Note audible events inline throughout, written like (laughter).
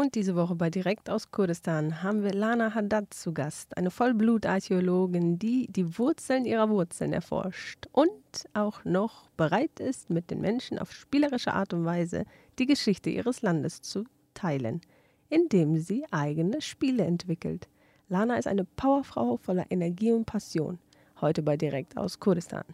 Und diese Woche bei Direkt aus Kurdistan haben wir Lana Haddad zu Gast, eine Vollblutarchäologin, die die Wurzeln ihrer Wurzeln erforscht und auch noch bereit ist, mit den Menschen auf spielerische Art und Weise die Geschichte ihres Landes zu teilen, indem sie eigene Spiele entwickelt. Lana ist eine Powerfrau voller Energie und Passion. Heute bei Direkt aus Kurdistan.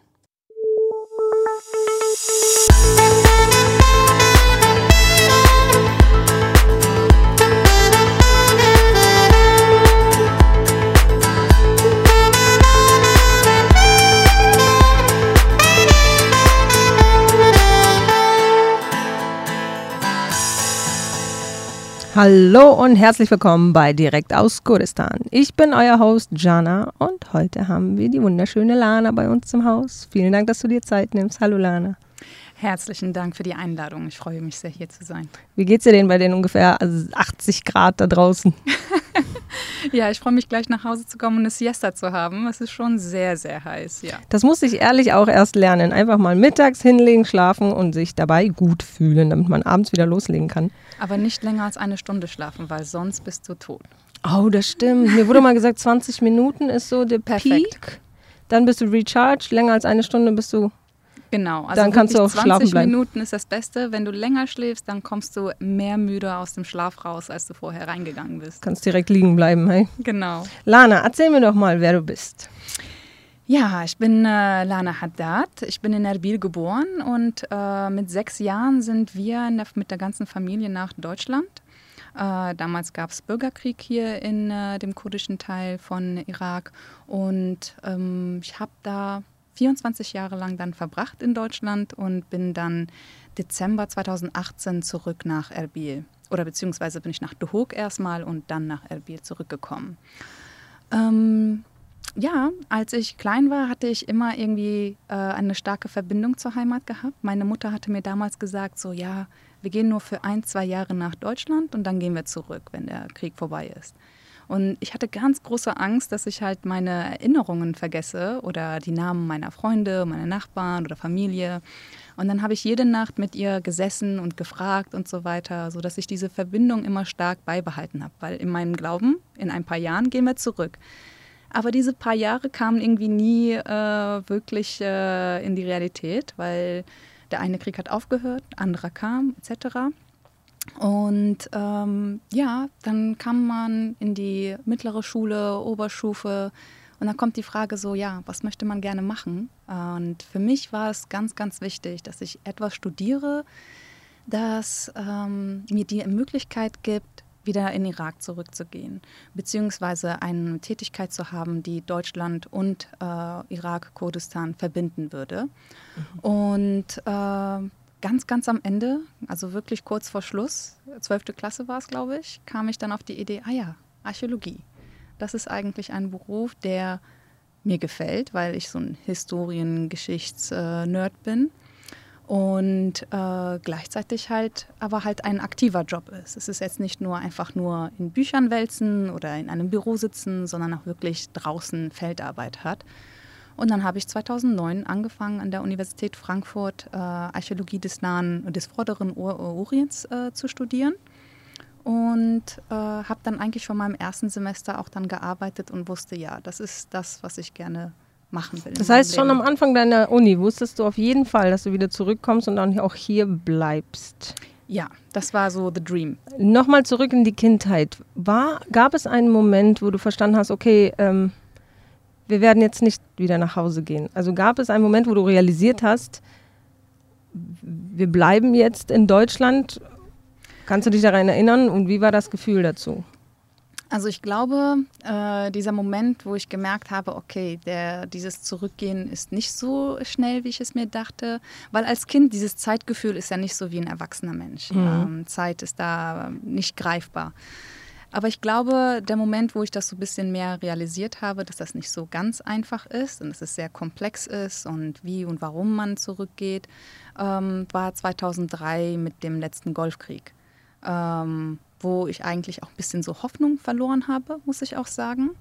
Hallo und herzlich willkommen bei Direkt aus Kurdistan. Ich bin euer Host Jana und heute haben wir die wunderschöne Lana bei uns im Haus. Vielen Dank, dass du dir Zeit nimmst. Hallo Lana. Herzlichen Dank für die Einladung. Ich freue mich sehr, hier zu sein. Wie geht's dir denn bei den ungefähr 80 Grad da draußen? (laughs) ja, ich freue mich gleich nach Hause zu kommen und eine Siesta zu haben. Es ist schon sehr, sehr heiß, ja. Das muss ich ehrlich auch erst lernen. Einfach mal mittags hinlegen, schlafen und sich dabei gut fühlen, damit man abends wieder loslegen kann. Aber nicht länger als eine Stunde schlafen, weil sonst bist du tot. Oh, das stimmt. Mir wurde mal gesagt, 20 Minuten ist so der Perfekt. Peak. Dann bist du recharged. Länger als eine Stunde bist du Genau, also Dann kannst du auch 20 schlafen bleiben. Minuten ist das Beste. Wenn du länger schläfst, dann kommst du mehr müde aus dem Schlaf raus, als du vorher reingegangen bist. kannst direkt liegen bleiben. Hey. Genau. Lana, erzähl mir doch mal, wer du bist. Ja, ich bin äh, Lana Haddad. Ich bin in Erbil geboren und äh, mit sechs Jahren sind wir der, mit der ganzen Familie nach Deutschland. Äh, damals gab es Bürgerkrieg hier in äh, dem kurdischen Teil von Irak und ähm, ich habe da 24 Jahre lang dann verbracht in Deutschland und bin dann Dezember 2018 zurück nach Erbil. Oder beziehungsweise bin ich nach Duhok erstmal und dann nach Erbil zurückgekommen. Ähm, ja, als ich klein war, hatte ich immer irgendwie äh, eine starke Verbindung zur Heimat gehabt. Meine Mutter hatte mir damals gesagt, so ja, wir gehen nur für ein, zwei Jahre nach Deutschland und dann gehen wir zurück, wenn der Krieg vorbei ist. Und ich hatte ganz große Angst, dass ich halt meine Erinnerungen vergesse oder die Namen meiner Freunde, meiner Nachbarn oder Familie. Und dann habe ich jede Nacht mit ihr gesessen und gefragt und so weiter, sodass ich diese Verbindung immer stark beibehalten habe. Weil in meinem Glauben, in ein paar Jahren gehen wir zurück. Aber diese paar Jahre kamen irgendwie nie äh, wirklich äh, in die Realität, weil der eine Krieg hat aufgehört, anderer kam, etc. Und ähm, ja, dann kam man in die mittlere Schule, Oberstufe und dann kommt die Frage so, ja, was möchte man gerne machen? Und für mich war es ganz, ganz wichtig, dass ich etwas studiere, das ähm, mir die Möglichkeit gibt, wieder in den Irak zurückzugehen, beziehungsweise eine Tätigkeit zu haben, die Deutschland und äh, Irak, Kurdistan verbinden würde. Und äh, ganz, ganz am Ende, also wirklich kurz vor Schluss, 12. Klasse war es, glaube ich, kam ich dann auf die Idee, ah ja, Archäologie. Das ist eigentlich ein Beruf, der mir gefällt, weil ich so ein Historien-Geschichts-Nerd bin und äh, gleichzeitig halt aber halt ein aktiver Job ist. Es ist jetzt nicht nur einfach nur in Büchern wälzen oder in einem Büro sitzen, sondern auch wirklich draußen Feldarbeit hat. Und dann habe ich 2009 angefangen an der Universität Frankfurt äh, Archäologie des nahen des vorderen Or Orients äh, zu studieren und äh, habe dann eigentlich mal im ersten Semester auch dann gearbeitet und wusste, ja, das ist das, was ich gerne machen will. Das heißt, schon am Anfang deiner Uni wusstest du auf jeden Fall, dass du wieder zurückkommst und dann auch hier bleibst. Ja, das war so the dream. Nochmal zurück in die Kindheit. War, gab es einen Moment, wo du verstanden hast, okay, ähm, wir werden jetzt nicht wieder nach Hause gehen? Also gab es einen Moment, wo du realisiert hast, wir bleiben jetzt in Deutschland? Kannst du dich daran erinnern und wie war das Gefühl dazu? Also ich glaube, äh, dieser Moment, wo ich gemerkt habe, okay, der, dieses Zurückgehen ist nicht so schnell, wie ich es mir dachte, weil als Kind dieses Zeitgefühl ist ja nicht so wie ein erwachsener Mensch. Ähm, Zeit ist da nicht greifbar. Aber ich glaube, der Moment, wo ich das so ein bisschen mehr realisiert habe, dass das nicht so ganz einfach ist und dass es sehr komplex ist und wie und warum man zurückgeht, ähm, war 2003 mit dem letzten Golfkrieg, ähm, wo ich eigentlich auch ein bisschen so Hoffnung verloren habe, muss ich auch sagen.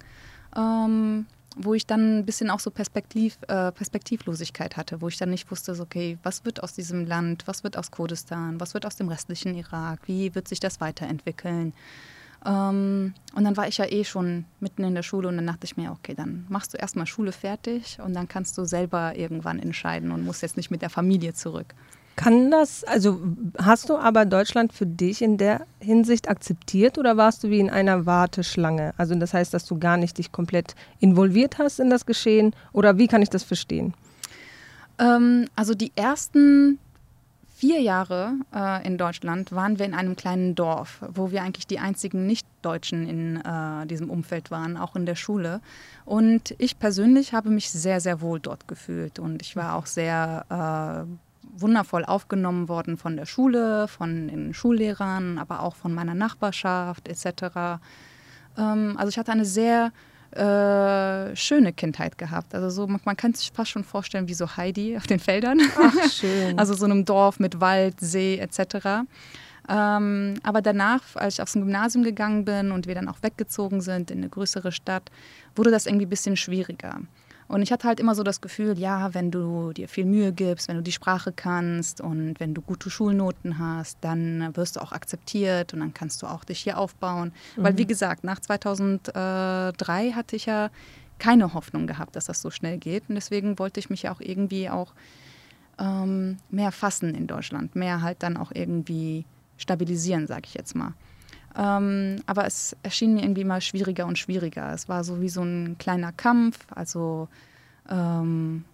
Ähm, wo ich dann ein bisschen auch so Perspektiv, äh, Perspektivlosigkeit hatte, wo ich dann nicht wusste, so, okay, was wird aus diesem Land, was wird aus Kurdistan, was wird aus dem restlichen Irak, wie wird sich das weiterentwickeln. Ähm, und dann war ich ja eh schon mitten in der Schule und dann dachte ich mir, okay, dann machst du erstmal Schule fertig und dann kannst du selber irgendwann entscheiden und musst jetzt nicht mit der Familie zurück. Kann das, also hast du aber Deutschland für dich in der Hinsicht akzeptiert oder warst du wie in einer Warteschlange? Also das heißt, dass du gar nicht dich komplett involviert hast in das Geschehen oder wie kann ich das verstehen? Ähm, also die ersten vier Jahre äh, in Deutschland waren wir in einem kleinen Dorf, wo wir eigentlich die einzigen Nicht-Deutschen in äh, diesem Umfeld waren, auch in der Schule. Und ich persönlich habe mich sehr, sehr wohl dort gefühlt und ich war auch sehr äh, wundervoll aufgenommen worden von der Schule, von den Schullehrern, aber auch von meiner Nachbarschaft etc. Ähm, also ich hatte eine sehr äh, schöne Kindheit gehabt. Also so, man, man, kann sich fast schon vorstellen wie so Heidi (laughs) auf den Feldern. Ach, schön. also so einem Dorf mit Wald, See etc. Ähm, aber danach, als ich aufs Gymnasium gegangen bin und wir dann auch weggezogen sind in eine größere Stadt, wurde das irgendwie ein bisschen schwieriger. Und ich hatte halt immer so das Gefühl, ja, wenn du dir viel Mühe gibst, wenn du die Sprache kannst und wenn du gute Schulnoten hast, dann wirst du auch akzeptiert und dann kannst du auch dich hier aufbauen. Mhm. Weil, wie gesagt, nach 2003 hatte ich ja keine Hoffnung gehabt, dass das so schnell geht. Und deswegen wollte ich mich ja auch irgendwie auch ähm, mehr fassen in Deutschland, mehr halt dann auch irgendwie stabilisieren, sage ich jetzt mal. Ähm, aber es erschien mir irgendwie immer schwieriger und schwieriger. Es war so wie so ein kleiner Kampf. Also ähm,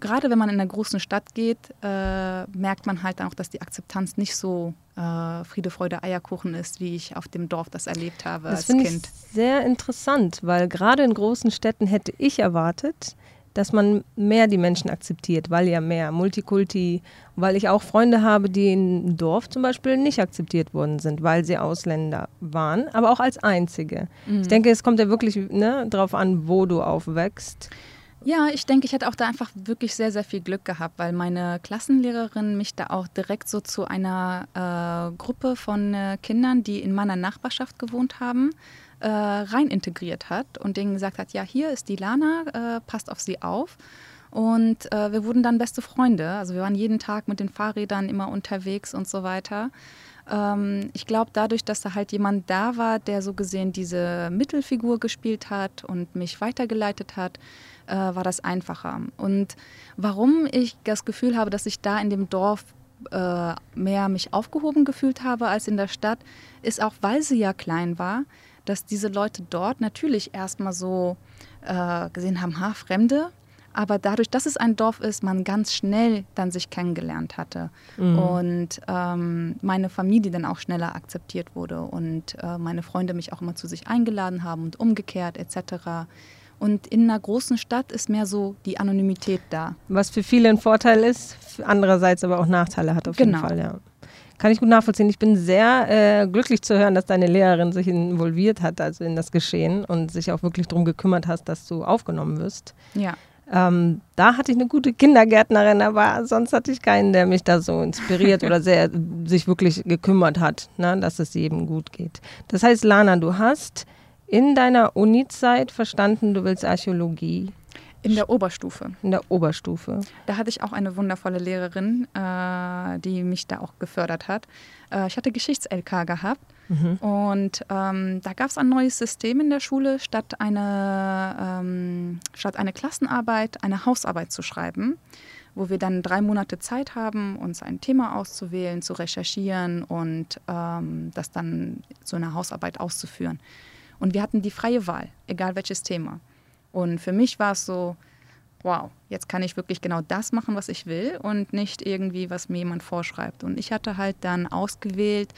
gerade wenn man in einer großen Stadt geht, äh, merkt man halt auch, dass die Akzeptanz nicht so äh, Friede, Freude, Eierkuchen ist, wie ich auf dem Dorf das erlebt habe das als Kind. Ich sehr interessant, weil gerade in großen Städten hätte ich erwartet, dass man mehr die Menschen akzeptiert, weil ja mehr Multikulti, weil ich auch Freunde habe, die im Dorf zum Beispiel nicht akzeptiert worden sind, weil sie Ausländer waren, aber auch als Einzige. Mhm. Ich denke, es kommt ja wirklich ne, darauf an, wo du aufwächst. Ja, ich denke, ich hätte auch da einfach wirklich sehr, sehr viel Glück gehabt, weil meine Klassenlehrerin mich da auch direkt so zu einer äh, Gruppe von äh, Kindern, die in meiner Nachbarschaft gewohnt haben, äh, rein integriert hat und denen gesagt hat, ja, hier ist die Lana, äh, passt auf sie auf. Und äh, wir wurden dann beste Freunde. Also wir waren jeden Tag mit den Fahrrädern immer unterwegs und so weiter. Ähm, ich glaube, dadurch, dass da halt jemand da war, der so gesehen diese Mittelfigur gespielt hat und mich weitergeleitet hat, äh, war das einfacher. Und warum ich das Gefühl habe, dass ich da in dem Dorf äh, mehr mich aufgehoben gefühlt habe als in der Stadt, ist auch, weil sie ja klein war dass diese Leute dort natürlich erstmal so äh, gesehen haben, ha, Fremde, aber dadurch, dass es ein Dorf ist, man ganz schnell dann sich kennengelernt hatte mhm. und ähm, meine Familie dann auch schneller akzeptiert wurde und äh, meine Freunde mich auch immer zu sich eingeladen haben und umgekehrt etc. Und in einer großen Stadt ist mehr so die Anonymität da. Was für viele ein Vorteil ist, andererseits aber auch Nachteile hat auf genau. jeden Fall, ja. Kann ich gut nachvollziehen. Ich bin sehr äh, glücklich zu hören, dass deine Lehrerin sich involviert hat, also in das Geschehen und sich auch wirklich darum gekümmert hast, dass du aufgenommen wirst. Ja. Ähm, da hatte ich eine gute Kindergärtnerin, aber sonst hatte ich keinen, der mich da so inspiriert oder sehr (laughs) sich wirklich gekümmert hat, ne, dass es jedem gut geht. Das heißt, Lana, du hast in deiner Uni-Zeit verstanden, du willst Archäologie in der Oberstufe. In der Oberstufe. Da hatte ich auch eine wundervolle Lehrerin, äh, die mich da auch gefördert hat. Äh, ich hatte Geschichts-LK gehabt mhm. und ähm, da gab es ein neues System in der Schule, statt eine, ähm, statt eine Klassenarbeit eine Hausarbeit zu schreiben, wo wir dann drei Monate Zeit haben, uns ein Thema auszuwählen, zu recherchieren und ähm, das dann so eine Hausarbeit auszuführen. Und wir hatten die freie Wahl, egal welches Thema. Und für mich war es so, wow, jetzt kann ich wirklich genau das machen, was ich will und nicht irgendwie, was mir jemand vorschreibt. Und ich hatte halt dann ausgewählt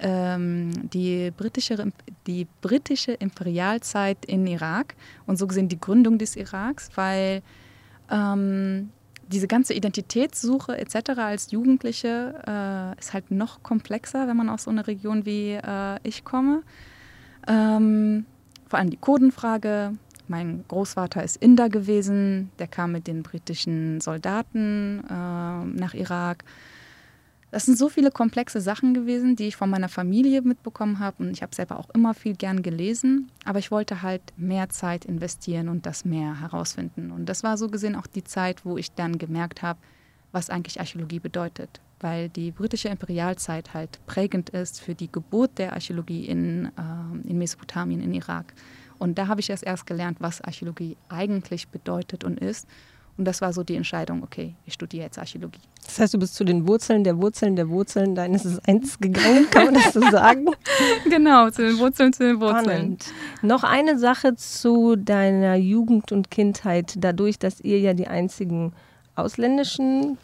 ähm, die, britische, die britische Imperialzeit in Irak und so gesehen die Gründung des Iraks, weil ähm, diese ganze Identitätssuche etc. als Jugendliche äh, ist halt noch komplexer, wenn man aus so einer Region wie äh, ich komme. Ähm, vor allem die Kurdenfrage, mein Großvater ist Inder gewesen, der kam mit den britischen Soldaten äh, nach Irak. das sind so viele komplexe Sachen gewesen, die ich von meiner Familie mitbekommen habe. Und ich habe selber auch immer viel gern gelesen. Aber ich wollte halt mehr Zeit investieren und das mehr herausfinden. Und das war so gesehen auch die Zeit, wo ich dann gemerkt habe, was eigentlich Archäologie bedeutet. Weil die britische Imperialzeit halt prägend ist für die Geburt der Archäologie in, äh, in Mesopotamien, in Irak. Und da habe ich erst erst gelernt, was Archäologie eigentlich bedeutet und ist. Und das war so die Entscheidung, okay, ich studiere jetzt Archäologie. Das heißt, du bist zu den Wurzeln der Wurzeln der Wurzeln deines Eins gegangen, kann man das so sagen? (laughs) genau, zu den Wurzeln, zu den Wurzeln. Spannend. Noch eine Sache zu deiner Jugend und Kindheit, dadurch, dass ihr ja die einzigen ausländischen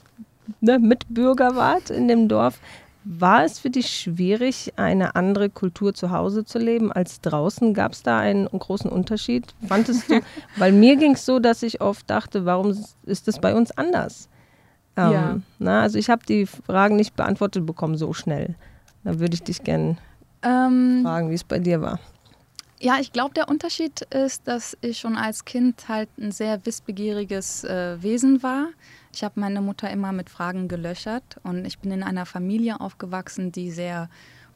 ne, Mitbürger wart in dem Dorf. War es für dich schwierig, eine andere Kultur zu Hause zu leben als draußen? Gab es da einen großen Unterschied? Fandest du? (laughs) Weil mir ging es so, dass ich oft dachte, warum ist das bei uns anders? Ähm, ja. Na, also ich habe die Fragen nicht beantwortet bekommen so schnell. Da würde ich dich gerne ähm, fragen, wie es bei dir war. Ja, ich glaube, der Unterschied ist, dass ich schon als Kind halt ein sehr wissbegieriges äh, Wesen war. Ich habe meine Mutter immer mit Fragen gelöchert und ich bin in einer Familie aufgewachsen, die sehr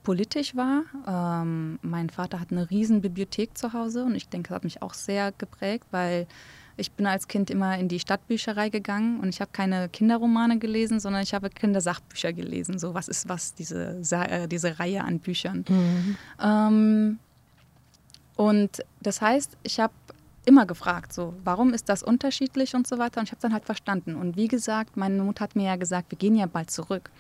politisch war. Ähm, mein Vater hat eine riesen Bibliothek zu Hause und ich denke, das hat mich auch sehr geprägt, weil ich bin als Kind immer in die Stadtbücherei gegangen und ich habe keine Kinderromane gelesen, sondern ich habe Kindersachbücher gelesen. So, was ist was, diese, äh, diese Reihe an Büchern. Mhm. Ähm, und das heißt, ich habe immer gefragt, so, warum ist das unterschiedlich und so weiter. Und ich habe dann halt verstanden. Und wie gesagt, meine Mutter hat mir ja gesagt, wir gehen ja bald zurück.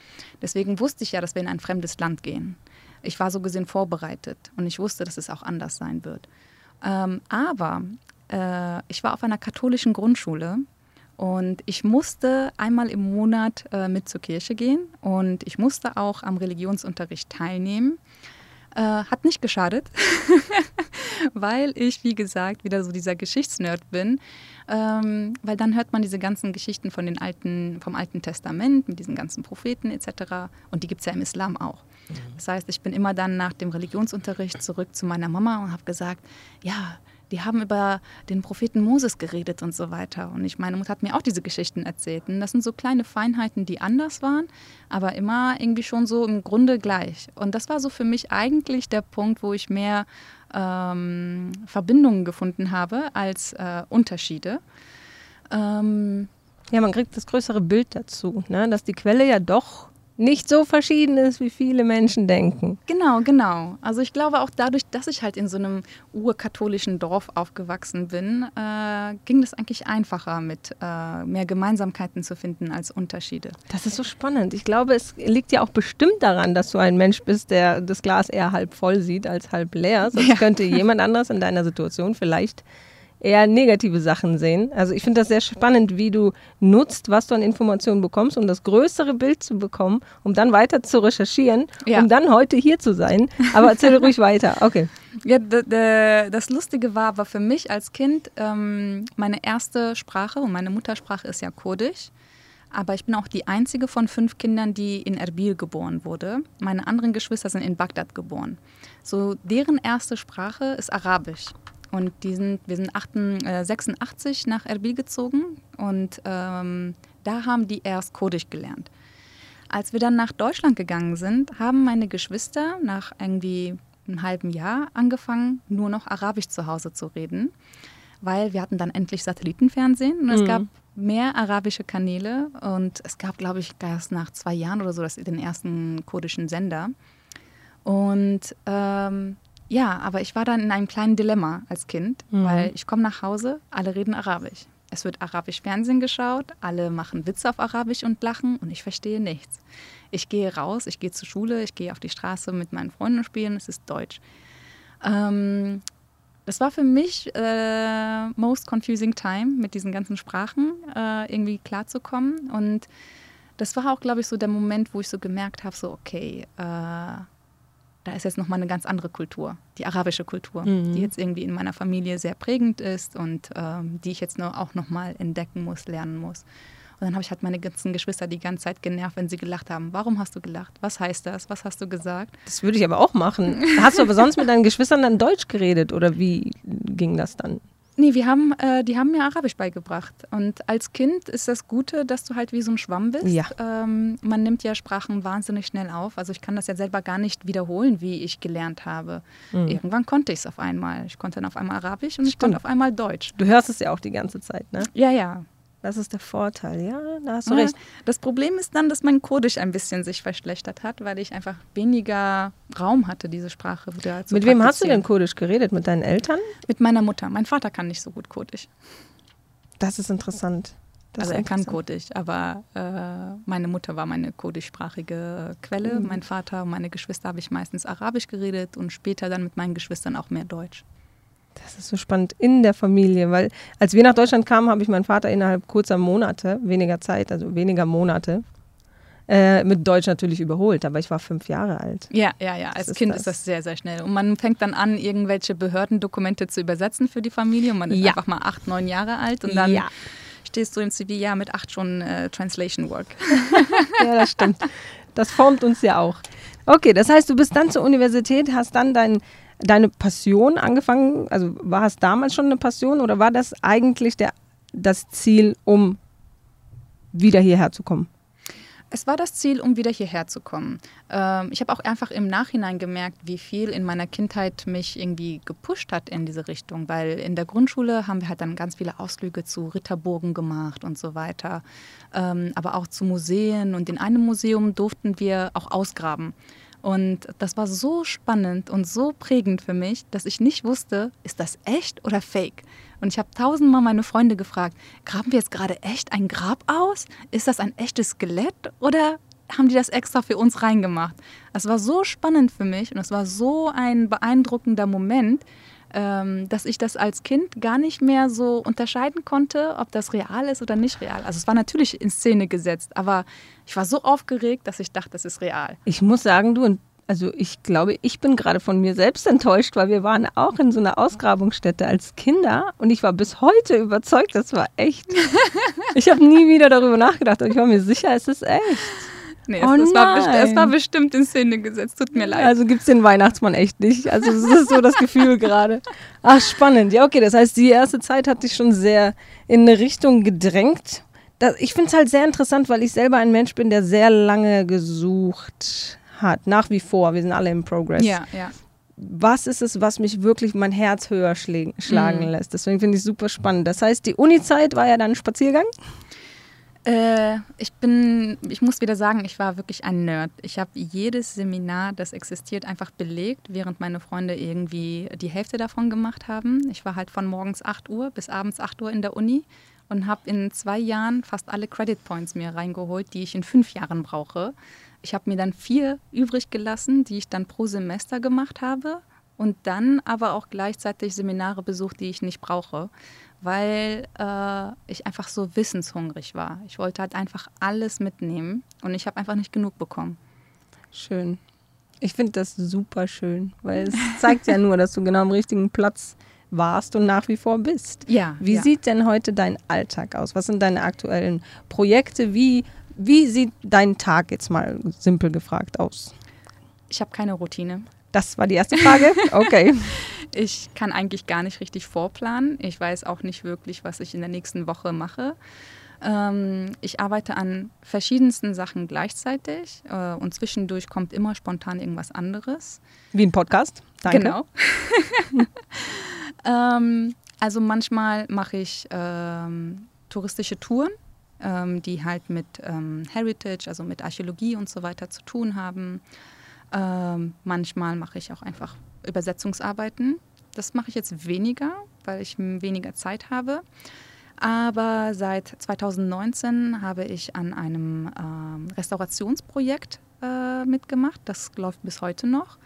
Deswegen wusste ich ja, dass wir in ein fremdes Land gehen. Ich war so gesehen vorbereitet und ich wusste, dass es auch anders sein wird. Ähm, aber äh, ich war auf einer katholischen Grundschule und ich musste einmal im Monat äh, mit zur Kirche gehen und ich musste auch am Religionsunterricht teilnehmen. Äh, hat nicht geschadet, (laughs) weil ich, wie gesagt, wieder so dieser Geschichtsnerd bin. Ähm, weil dann hört man diese ganzen Geschichten von den alten, vom Alten Testament mit diesen ganzen Propheten etc. Und die gibt es ja im Islam auch. Mhm. Das heißt, ich bin immer dann nach dem Religionsunterricht zurück zu meiner Mama und habe gesagt, ja, die haben über den Propheten Moses geredet und so weiter. Und ich meine Mutter hat mir auch diese Geschichten erzählt. Und das sind so kleine Feinheiten, die anders waren, aber immer irgendwie schon so im Grunde gleich. Und das war so für mich eigentlich der Punkt, wo ich mehr ähm, Verbindungen gefunden habe als äh, Unterschiede. Ähm, ja, man kriegt das größere Bild dazu, ne? dass die Quelle ja doch nicht so verschieden ist, wie viele Menschen denken. Genau, genau. Also ich glaube auch dadurch, dass ich halt in so einem urkatholischen Dorf aufgewachsen bin, äh, ging das eigentlich einfacher, mit äh, mehr Gemeinsamkeiten zu finden als Unterschiede. Das ist so spannend. Ich glaube, es liegt ja auch bestimmt daran, dass du ein Mensch bist, der das Glas eher halb voll sieht als halb leer. Sonst ja. könnte jemand anders in deiner Situation vielleicht eher negative Sachen sehen. Also ich finde das sehr spannend, wie du nutzt, was du an Informationen bekommst, um das größere Bild zu bekommen, um dann weiter zu recherchieren, ja. um dann heute hier zu sein. Aber erzähl ruhig (laughs) weiter. Okay. Ja, das Lustige war aber für mich als Kind ähm, meine erste Sprache und meine Muttersprache ist ja Kurdisch. Aber ich bin auch die einzige von fünf Kindern, die in Erbil geboren wurde. Meine anderen Geschwister sind in Bagdad geboren. So, deren erste Sprache ist Arabisch. Und die sind, wir sind 86 äh, nach Erbil gezogen und ähm, da haben die erst Kurdisch gelernt. Als wir dann nach Deutschland gegangen sind, haben meine Geschwister nach irgendwie einem halben Jahr angefangen, nur noch Arabisch zu Hause zu reden, weil wir hatten dann endlich Satellitenfernsehen und es mhm. gab mehr arabische Kanäle und es gab, glaube ich, erst nach zwei Jahren oder so das, den ersten kurdischen Sender. Und ähm, ja, aber ich war dann in einem kleinen Dilemma als Kind, mhm. weil ich komme nach Hause, alle reden Arabisch. Es wird arabisch Fernsehen geschaut, alle machen Witze auf Arabisch und lachen und ich verstehe nichts. Ich gehe raus, ich gehe zur Schule, ich gehe auf die Straße mit meinen Freunden spielen, es ist Deutsch. Ähm, das war für mich äh, most confusing time, mit diesen ganzen Sprachen äh, irgendwie klarzukommen. Und das war auch, glaube ich, so der Moment, wo ich so gemerkt habe, so okay, äh, da ist jetzt nochmal eine ganz andere Kultur, die arabische Kultur, mhm. die jetzt irgendwie in meiner Familie sehr prägend ist und ähm, die ich jetzt nur auch nochmal entdecken muss, lernen muss. Und dann habe ich halt meine ganzen Geschwister die ganze Zeit genervt, wenn sie gelacht haben. Warum hast du gelacht? Was heißt das? Was hast du gesagt? Das würde ich aber auch machen. Hast du aber sonst mit deinen Geschwistern dann Deutsch geredet oder wie ging das dann? Nee, wir haben, äh, die haben mir Arabisch beigebracht. Und als Kind ist das Gute, dass du halt wie so ein Schwamm bist. Ja. Ähm, man nimmt ja Sprachen wahnsinnig schnell auf. Also ich kann das ja selber gar nicht wiederholen, wie ich gelernt habe. Mhm. Irgendwann konnte ich es auf einmal. Ich konnte dann auf einmal Arabisch und ich Stimmt. konnte auf einmal Deutsch. Du hörst es ja auch die ganze Zeit, ne? Ja, ja. Das ist der Vorteil, ja, da hast du Ja, recht. Das Problem ist dann, dass mein Kurdisch ein bisschen sich verschlechtert hat, weil ich einfach weniger Raum hatte, diese Sprache wieder zu Mit wem hast du denn. Kurdisch geredet? Mit deinen Eltern? Mit meiner Mutter. Mein Vater kann nicht so gut Kurdisch. Das ist interessant. Das also er kann. Kurdisch, aber äh, meine Mutter war meine kurdischsprachige Quelle. Mhm. Mein Vater und meine Geschwister habe ich meistens Arabisch geredet und später dann mit meinen Geschwistern auch mehr Deutsch. Das ist so spannend in der Familie, weil als wir nach Deutschland kamen, habe ich meinen Vater innerhalb kurzer Monate, weniger Zeit, also weniger Monate, äh, mit Deutsch natürlich überholt. Aber ich war fünf Jahre alt. Ja, ja, ja. Als ist Kind das? ist das sehr, sehr schnell. Und man fängt dann an, irgendwelche Behördendokumente zu übersetzen für die Familie. Und man ist Ja. einfach mal acht, neun Jahre alt und dann Ja. stehst du im CV, ja, mit acht schon äh, Translation Work. (laughs) Ja, das stimmt. Das formt uns ja auch. Okay, das heißt, du bist dann zur Universität, hast dann dein, deine Passion angefangen. Also war es damals schon eine Passion oder war das eigentlich der, das Ziel, um wieder hierher zu kommen? Es war das Ziel, um wieder hierher zu kommen. Ähm, ich habe auch einfach im Nachhinein gemerkt, wie viel in meiner Kindheit mich irgendwie gepusht hat in diese Richtung, weil in der Grundschule haben wir halt dann ganz viele Ausflüge zu Ritterburgen gemacht und so weiter, ähm, aber auch zu Museen und in einem Museum durften wir auch ausgraben. Und das war so spannend und so prägend für mich, dass ich nicht wusste, ist das echt oder fake? Und ich habe tausendmal meine Freunde gefragt, graben wir jetzt gerade echt ein Grab aus? Ist das ein echtes Skelett oder haben die das extra für uns reingemacht? Es war so spannend für mich und es war so ein beeindruckender Moment, dass ich das als Kind gar nicht mehr so unterscheiden konnte, ob das real ist oder nicht real. Also es war natürlich in Szene gesetzt, aber ich war so aufgeregt, dass ich dachte, das ist real. Ich muss sagen, du, also ich glaube, ich bin gerade von mir selbst enttäuscht, weil wir waren auch in so einer Ausgrabungsstätte als Kinder und ich war bis heute überzeugt, das war echt. (laughs) Ich habe nie wieder darüber nachgedacht, aber ich war mir sicher, es ist echt. Nee, Oh es, es, war, es war bestimmt in Szene gesetzt, tut mir leid. Also gibt es den Weihnachtsmann echt nicht. Also das ist so das Gefühl gerade. Ach, spannend. Ja, okay, das heißt, die erste Zeit hat dich schon sehr in eine Richtung gedrängt. Das, ich finde es halt sehr interessant, weil ich selber ein Mensch bin, der sehr lange gesucht hat. Nach wie vor. Wir sind alle im Progress. ja, ja. Was ist es, was mich wirklich mein Herz höher schlagen Mhm. lässt? Deswegen finde ich es super spannend. Das heißt, die Uni-Zeit war ja dann ein Spaziergang? Äh, ich bin, ich muss wieder sagen, ich war wirklich ein Nerd. Ich habe jedes Seminar, das existiert, einfach belegt, während meine Freunde irgendwie die Hälfte davon gemacht haben. Ich war halt von morgens 8 Uhr bis abends 8 Uhr in der Uni und habe in zwei Jahren fast alle Credit Points mir reingeholt, die ich in fünf Jahren brauche. Ich habe mir dann vier übrig gelassen, die ich dann pro Semester gemacht habe und dann aber auch gleichzeitig Seminare besucht, die ich nicht brauche, weil äh, ich einfach so wissenshungrig war. Ich wollte halt einfach alles mitnehmen und ich habe einfach nicht genug bekommen. Schön. Ich finde das super schön, weil es (laughs) zeigt ja nur, dass du genau am richtigen Platz warst und nach wie vor bist. Ja. Wie ja. sieht denn heute dein Alltag aus? Was sind deine aktuellen Projekte? Wie, wie sieht dein Tag jetzt mal simpel gefragt aus? ich habe keine Routine. Das war die erste Frage. (laughs) Okay. Ich kann eigentlich gar nicht richtig vorplanen. Ich weiß auch nicht wirklich, was ich in der nächsten Woche mache. Ähm, ich arbeite an verschiedensten Sachen gleichzeitig äh, und zwischendurch kommt immer spontan irgendwas anderes. Wie ein Podcast. Danke. Genau. (laughs) ähm, also manchmal mache ich ähm, touristische Touren, ähm, die halt mit ähm, Heritage, also mit Archäologie und so weiter zu tun haben. Ähm, manchmal mache ich auch einfach Übersetzungsarbeiten. Das mache ich jetzt weniger, weil ich weniger Zeit habe. Aber seit 2019 habe ich an einem ähm, Restaurationsprojekt äh, mitgemacht. Das läuft bis heute noch.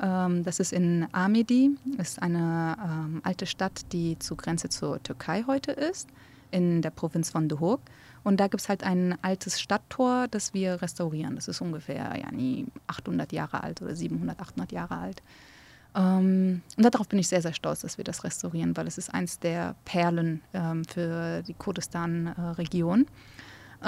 Ähm, das ist in Amedi, ist eine ähm, alte Stadt, die zur Grenze zur Türkei heute ist, in der Provinz von Duhok. Und da gibt es halt ein altes Stadttor, das wir restaurieren. Das ist ungefähr ja, nie 800 Jahre alt oder 700, 800 Jahre alt. Ähm, und darauf bin ich sehr, sehr stolz, dass wir das restaurieren, weil es ist eins der Perlen ähm, für die Kurdistan-Region. Ähm,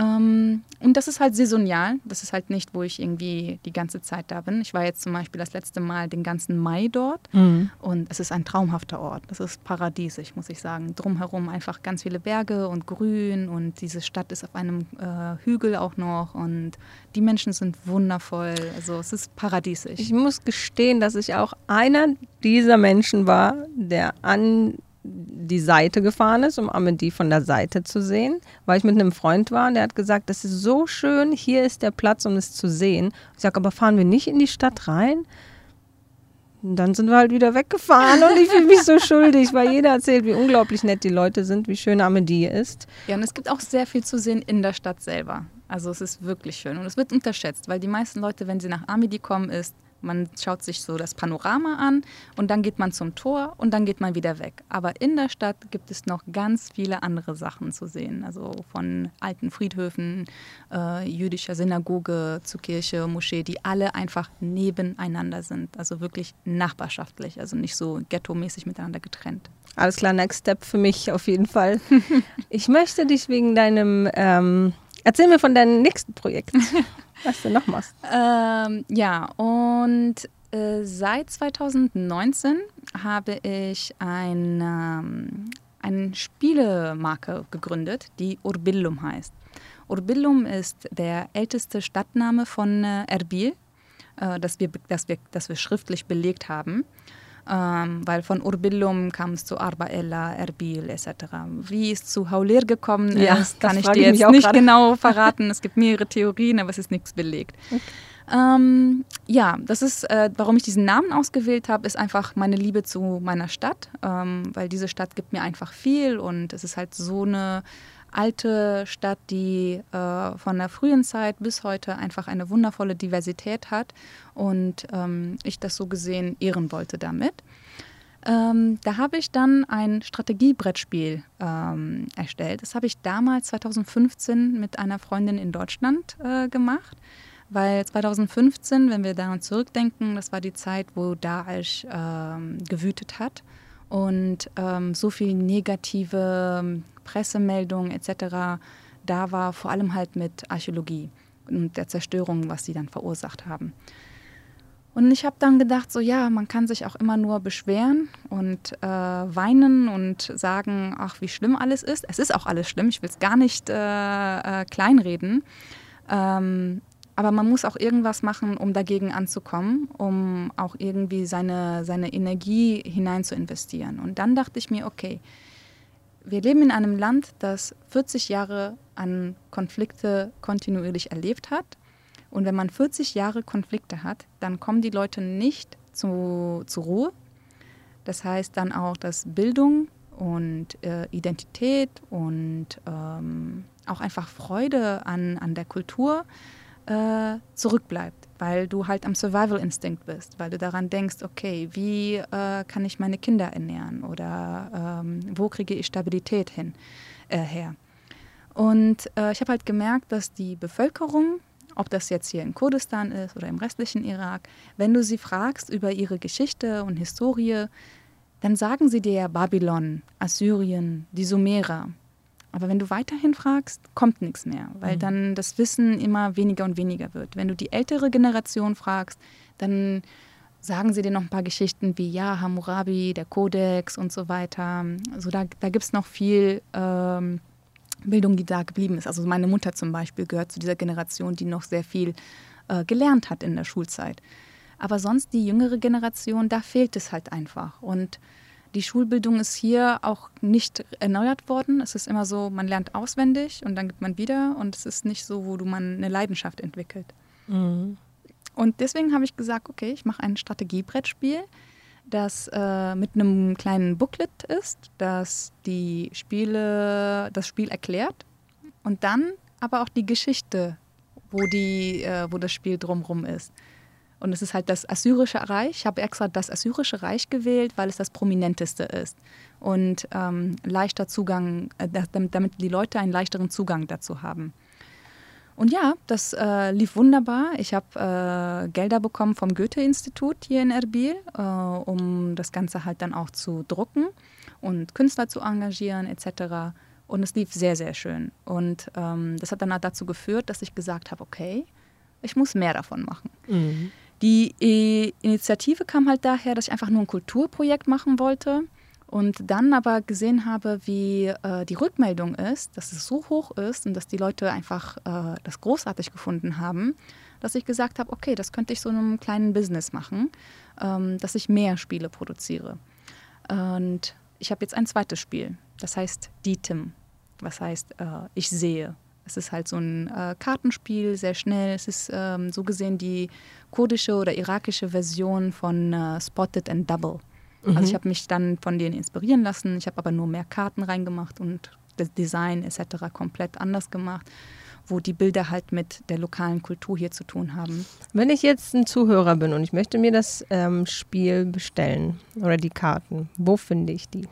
und das ist halt saisonal. Das ist halt nicht, wo ich irgendwie die ganze Zeit da bin. Ich war jetzt zum Beispiel das letzte Mal den ganzen Mai dort mhm. und es ist ein traumhafter Ort. Das ist paradiesisch, muss ich sagen. Drumherum einfach ganz viele Berge und Grün und diese Stadt ist auf einem äh, Hügel auch noch und die Menschen sind wundervoll. Also es ist paradiesisch. Ich muss gestehen, dass ich auch einer dieser Menschen war, der an die Seite gefahren ist, um Amelie von der Seite zu sehen, weil ich mit einem Freund war und der hat gesagt, das ist so schön, hier ist der Platz, um es zu sehen. Ich sage, aber fahren wir nicht in die Stadt rein? Und dann sind wir halt wieder weggefahren und ich fühle mich so (laughs) schuldig, weil jeder erzählt, wie unglaublich nett die Leute sind, wie schön Amelie ist. Ja, und es gibt auch sehr viel zu sehen in der Stadt selber. Also es ist wirklich schön und es wird unterschätzt, weil die meisten Leute, wenn sie nach Amidi kommen, ist, man schaut sich so das Panorama an und dann geht man zum Tor und dann geht man wieder weg. Aber in der Stadt gibt es noch ganz viele andere Sachen zu sehen. Also von alten Friedhöfen, äh, jüdischer Synagoge zu Kirche, Moschee, die alle einfach nebeneinander sind. Also wirklich nachbarschaftlich, also nicht so ghetto-mäßig miteinander getrennt. Alles klar, Next Step für mich auf jeden Fall. (laughs) ich möchte dich wegen deinem, ähm, erzähl mir von deinem nächsten Projekt. (laughs) was du noch machst. Ähm, ja, und äh, seit 2019 habe ich ein, ähm, eine Spielemarke gegründet, die Urbillum heißt. Urbillum ist der älteste Stadtname von äh, Erbil, äh, das, wir, das, wir, das wir schriftlich belegt haben. Ähm, weil von Urbillum kam es zu Arbaella, Erbil etc. Wie es zu Haulir gekommen ja, ist, kann ich dir jetzt nicht genau verraten. Es gibt mehrere Theorien, aber es ist nichts belegt. Okay. Ähm, ja, das ist, äh, warum ich diesen Namen ausgewählt habe, ist einfach meine Liebe zu meiner Stadt, ähm, weil diese Stadt gibt mir einfach viel und es ist halt so eine alte Stadt, die äh, von der frühen Zeit bis heute einfach eine wundervolle Diversität hat und ähm, ich das so gesehen ehren wollte damit. Ähm, da habe ich dann ein Strategiebrettspiel ähm, erstellt. Das habe ich damals 2015 mit einer Freundin in Deutschland äh, gemacht, weil 2015, wenn wir daran zurückdenken, das war die Zeit, wo Daesh ähm, gewütet hat und ähm, so viel negative Pressemeldungen etc. da war, vor allem halt mit Archäologie und der Zerstörung, was sie dann verursacht haben. Und ich habe dann gedacht, so ja, man kann sich auch immer nur beschweren und äh, weinen und sagen, ach, wie schlimm alles ist. Es ist auch alles schlimm, ich will es gar nicht äh, äh, kleinreden. Ähm, aber man muss auch irgendwas machen, um dagegen anzukommen, um auch irgendwie seine, seine Energie hinein zu investieren. Und dann dachte ich mir, okay, wir leben in einem Land, das 40 Jahre an Konflikte kontinuierlich erlebt hat. Und wenn man 40 Jahre Konflikte hat, dann kommen die Leute nicht zu, zur Ruhe. Das heißt dann auch, dass Bildung und äh, Identität und ähm, auch einfach Freude an, an der Kultur äh, zurückbleibt, weil du halt am Survival-Instinkt bist, weil du daran denkst, okay, wie äh, kann ich meine Kinder ernähren oder ähm, wo kriege ich Stabilität hin, äh, her. Und äh, ich habe halt gemerkt, dass die Bevölkerung, ob das jetzt hier in Kurdistan ist oder im restlichen Irak, wenn du sie fragst über ihre Geschichte und Historie, dann sagen sie dir Babylon, Assyrien, die Sumerer. Aber wenn du weiterhin fragst, kommt nichts mehr, weil mhm. dann das Wissen immer weniger und weniger wird. Wenn du die ältere Generation fragst, dann sagen sie dir noch ein paar Geschichten wie ja, Hammurabi, der Kodex und so weiter. Also da, da gibt es noch viel ähm, Bildung, die da geblieben ist. Also meine Mutter zum Beispiel gehört zu dieser Generation, die noch sehr viel äh, gelernt hat in der Schulzeit. Aber sonst die jüngere Generation, da fehlt es halt einfach. Und die Schulbildung ist hier auch nicht erneuert worden. Es ist immer so, man lernt auswendig und dann gibt man wieder und es ist nicht so, wo du man eine Leidenschaft entwickelt. Mhm. Und deswegen habe ich gesagt, okay, ich mache ein Strategiebrettspiel, das äh, mit einem kleinen Booklet ist, das die Spiele, das Spiel erklärt und dann aber auch die Geschichte, wo, die, äh, wo das Spiel drumherum ist. Und es ist halt das Assyrische Reich. Ich habe extra das Assyrische Reich gewählt, weil es das prominenteste ist. Und ähm, leichter Zugang, äh, damit die Leute einen leichteren Zugang dazu haben. Und ja, das äh, lief wunderbar. Ich habe äh, Gelder bekommen vom Goethe-Institut hier in Erbil, äh, um das Ganze halt dann auch zu drucken und Künstler zu engagieren etc. Und es lief sehr, sehr schön. Und ähm, das hat dann dazu geführt, dass ich gesagt habe, okay, ich muss mehr davon machen. Mhm. Die Initiative kam halt daher, dass ich einfach nur ein Kulturprojekt machen wollte und dann aber gesehen habe, wie äh, die Rückmeldung ist, dass es so hoch ist und dass die Leute einfach äh, das großartig gefunden haben, dass ich gesagt habe, okay, das könnte ich so in einem kleinen Business machen, ähm, dass ich mehr Spiele produziere. Und ich habe jetzt ein zweites Spiel, das heißt Dietim, was heißt äh, ich sehe. Es ist halt so ein äh, Kartenspiel, sehr schnell. Es ist ähm, so gesehen die kurdische oder irakische Version von äh, Spotted and Double. Mhm. Also ich habe mich dann von denen inspirieren lassen. Ich habe aber nur mehr Karten reingemacht und das Design etc. komplett anders gemacht wo die Bilder halt mit der lokalen Kultur hier zu tun haben. Wenn ich jetzt ein Zuhörer bin und ich möchte mir das ähm, Spiel bestellen oder die Karten, wo finde ich die?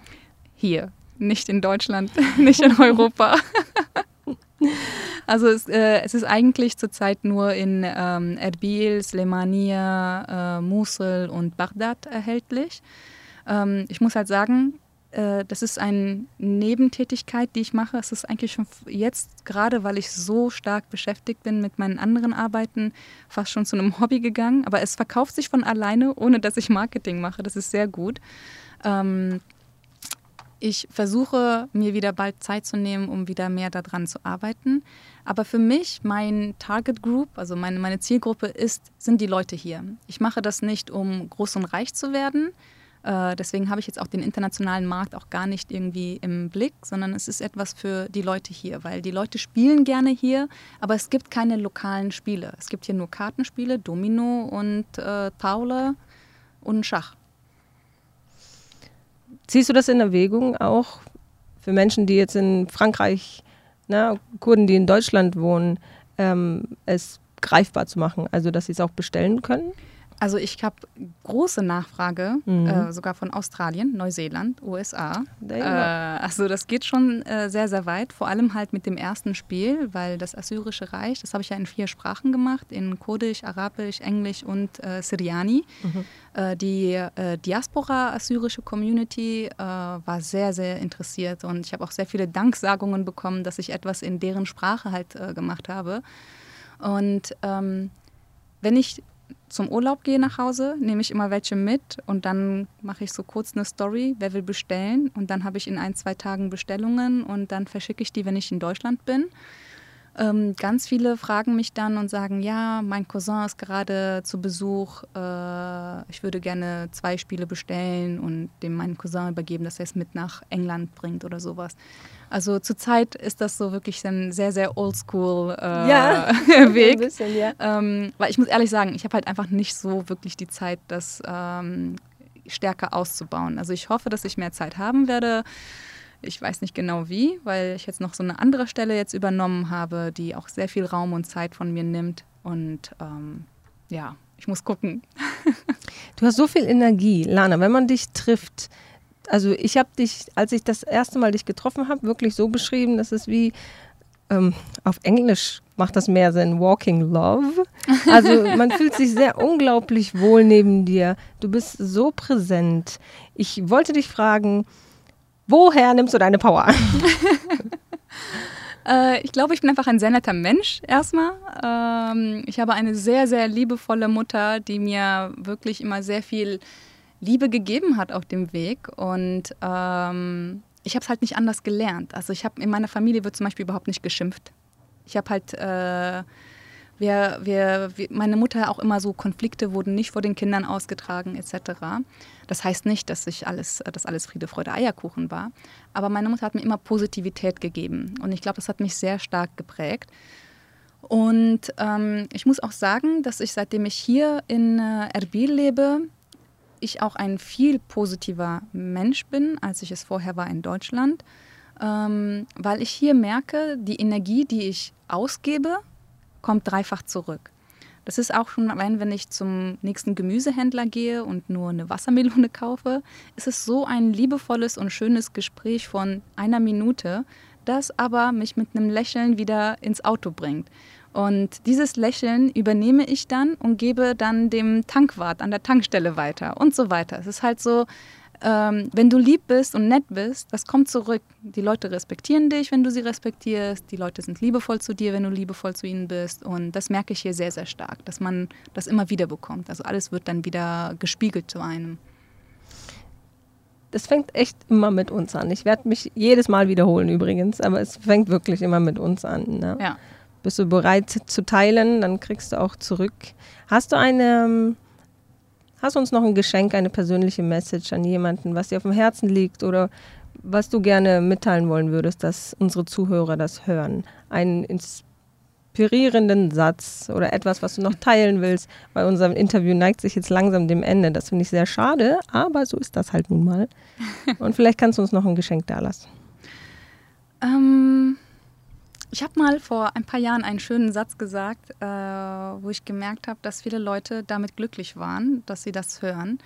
Hier, nicht in Deutschland, (laughs) nicht in Europa. (laughs) (laughs) also es, äh, es, ist eigentlich zurzeit nur in ähm, Erbil, Slemania, äh, Mosul und Bagdad erhältlich. Ähm, ich muss halt sagen, äh, das ist eine Nebentätigkeit, die ich mache. Es ist eigentlich schon jetzt, gerade weil ich so stark beschäftigt bin mit meinen anderen Arbeiten, fast schon zu einem (laughs) Hobby gegangen. Aber es verkauft sich von alleine, ohne dass ich Marketing mache. Das ist sehr gut. Ähm, ich versuche mir wieder bald Zeit zu nehmen, um wieder mehr daran zu arbeiten. Aber für mich, mein Target Group, also meine, meine Zielgruppe ist, sind die Leute hier. Ich mache das nicht, um groß und reich zu werden, äh, deswegen habe ich jetzt auch den internationalen Markt auch gar nicht irgendwie im Blick, sondern es ist etwas für die Leute hier, weil die Leute spielen gerne hier, aber es gibt keine lokalen Spiele. Es gibt hier nur Kartenspiele, Domino und äh, Taule und Schach. Ziehst du das in Erwägung auch für Menschen, die jetzt in Frankreich, na, Kurden, die in Deutschland wohnen, ähm, es greifbar zu machen, also dass sie es auch bestellen können? Also ich habe große Nachfrage, mhm. äh, sogar von Australien, Neuseeland, USA. Äh, also das geht schon äh, sehr, sehr weit, vor allem halt mit dem ersten Spiel, weil das Assyrische Reich, das habe ich ja in vier Sprachen gemacht, in Kurdisch, Arabisch, Englisch und äh, Syriani. Mhm. Äh, die äh, Diaspora-assyrische Community war sehr, sehr interessiert und ich habe auch sehr viele Danksagungen bekommen, dass ich etwas in deren Sprache halt gemacht habe. Und ähm, wenn ich zum Urlaub gehe nach Hause, nehme ich immer welche mit und dann mache ich so kurz eine Story, wer will bestellen und dann habe ich in ein, zwei Tagen Bestellungen und dann verschicke ich die, wenn ich in Deutschland bin. Ähm, ganz viele fragen mich dann und sagen, ja, mein Cousin ist gerade zu Besuch, äh, ich würde gerne zwei Spiele bestellen und dem meinen Cousin übergeben, dass er es mit nach England bringt oder sowas. Also zurzeit ist das so wirklich ein sehr, sehr oldschool äh, ja, (laughs) (laughs) Weg. Bisschen, ja. ähm, weil ich muss ehrlich sagen, ich habe halt einfach nicht so wirklich die Zeit, das ähm, stärker auszubauen. Also ich hoffe, dass ich mehr Zeit haben werde. Ich weiß nicht genau wie, weil ich jetzt noch so eine andere Stelle jetzt übernommen habe, die auch sehr viel Raum und Zeit von mir nimmt. Und ähm, ja, ich muss gucken. (laughs) du hast so viel Energie, Lana. Wenn man dich trifft, also ich habe dich, als ich das erste Mal dich getroffen habe, wirklich so beschrieben, dass es wie ähm, auf Englisch macht das mehr Sinn, Walking Love. Also (laughs) man fühlt sich sehr unglaublich wohl neben dir. Du bist so präsent. Ich wollte dich fragen, Woher nimmst du deine Power? (laughs) (laughs) äh, ich glaube, ich bin einfach ein sehr netter Mensch erstmal. Ähm, ich habe eine sehr, sehr liebevolle Mutter, die mir wirklich immer sehr viel Liebe gegeben hat auf dem Weg. Und ähm, ich habe es halt nicht anders gelernt. Also ich habe in meiner Familie wird zum Beispiel überhaupt nicht geschimpft. Ich habe halt äh, wir, wir, wir, meine Mutter auch immer so, Konflikte wurden nicht vor den Kindern ausgetragen etc. Das heißt nicht, dass ich alles, dass alles Friede, Freude, Eierkuchen war. Aber meine Mutter hat mir immer Positivität gegeben. Und ich glaube, das hat mich sehr stark geprägt. Und ähm, ich muss auch sagen, dass ich seitdem ich hier in äh, Erbil lebe, ich auch ein viel positiver Mensch bin, als ich es vorher war in Deutschland, ähm, weil ich hier merke, die Energie, die ich ausgebe, kommt dreifach zurück. Das ist auch schon wenn ich zum nächsten Gemüsehändler gehe und nur eine Wassermelone kaufe, ist es so ein liebevolles und schönes Gespräch von einer Minute, das aber mich mit einem Lächeln wieder ins Auto bringt. Und dieses Lächeln übernehme ich dann und gebe dann dem Tankwart an der Tankstelle weiter und so weiter. Es ist halt so, ähm, wenn du lieb bist und nett bist, das kommt zurück. Die Leute respektieren dich, wenn du sie respektierst. Die Leute sind liebevoll zu dir, wenn du liebevoll zu ihnen bist. Und das merke ich hier sehr, sehr stark, dass man das immer wieder bekommt. Also alles wird dann wieder gespiegelt zu einem. Das fängt echt immer mit uns an. Ich werde mich jedes Mal wiederholen übrigens, aber es fängt wirklich immer mit uns an. Ne? Ja. Bist du bereit zu teilen, dann kriegst du auch zurück. Hast du eine, ähm, hast du uns noch ein Geschenk, eine persönliche Message an jemanden, was dir auf dem Herzen liegt oder was du gerne mitteilen wollen würdest, dass unsere Zuhörer das hören? Einen inspirierenden Satz oder etwas, was du noch teilen willst, weil unser Interview neigt sich jetzt langsam dem Ende. Das finde ich sehr schade, aber so ist das halt nun mal. (laughs) Und vielleicht kannst du uns noch ein Geschenk da lassen. Ähm, ich habe mal vor ein paar Jahren einen schönen Satz gesagt, äh, wo ich gemerkt habe, dass viele Leute damit glücklich waren, dass sie das hören.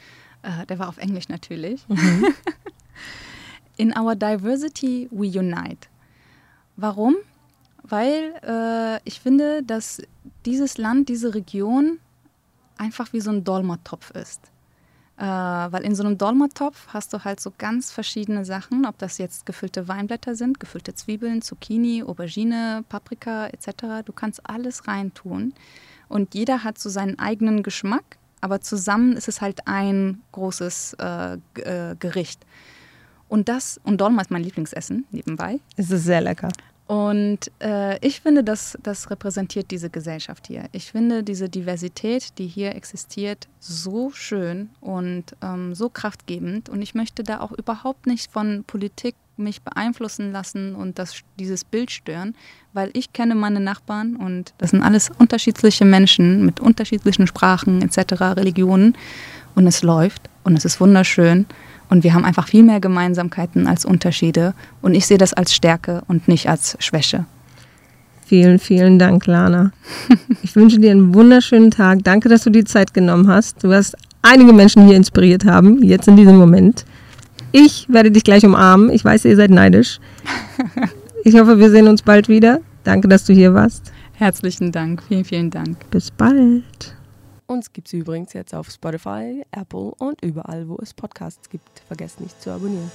Äh, der war auf Englisch natürlich. Mhm. (laughs) In our diversity we unite. Warum? Weil äh, ich finde, dass dieses Land, diese Region einfach wie so ein Dolmertopf ist. Äh, weil in so einem Dolmatopf hast du halt so ganz verschiedene Sachen, ob das jetzt gefüllte Weinblätter sind, gefüllte Zwiebeln, Zucchini, Aubergine, Paprika etc. Du kannst alles reintun und jeder hat so seinen eigenen Geschmack, aber zusammen ist es halt ein großes äh, äh, Gericht. Und das, und Dolma ist mein Lieblingsessen nebenbei. Es ist sehr lecker. Und äh, ich finde, das, das repräsentiert diese Gesellschaft hier. Ich finde diese Diversität, die hier existiert, so schön und ähm, so kraftgebend. Und ich möchte da auch überhaupt nicht von Politik mich beeinflussen lassen und das, dieses Bild stören, weil ich kenne meine Nachbarn und das sind alles unterschiedliche Menschen mit unterschiedlichen Sprachen etc., Religionen. Und es läuft und es ist wunderschön. Und wir haben einfach viel mehr Gemeinsamkeiten als Unterschiede. Und ich sehe das als Stärke und nicht als Schwäche. Vielen, vielen Dank, Lana. (laughs) Ich wünsche dir einen wunderschönen Tag. Danke, dass du die Zeit genommen hast. Du wirst einige Menschen hier inspiriert haben, jetzt in diesem Moment. Ich werde dich gleich umarmen. Ich weiß, ihr seid neidisch. Ich hoffe, wir sehen uns bald wieder. Danke, dass du hier warst. Herzlichen Dank. Vielen, vielen Dank. Bis bald. Uns gibt es übrigens jetzt auf Spotify, Apple und überall, wo es Podcasts gibt. Vergesst nicht zu abonnieren.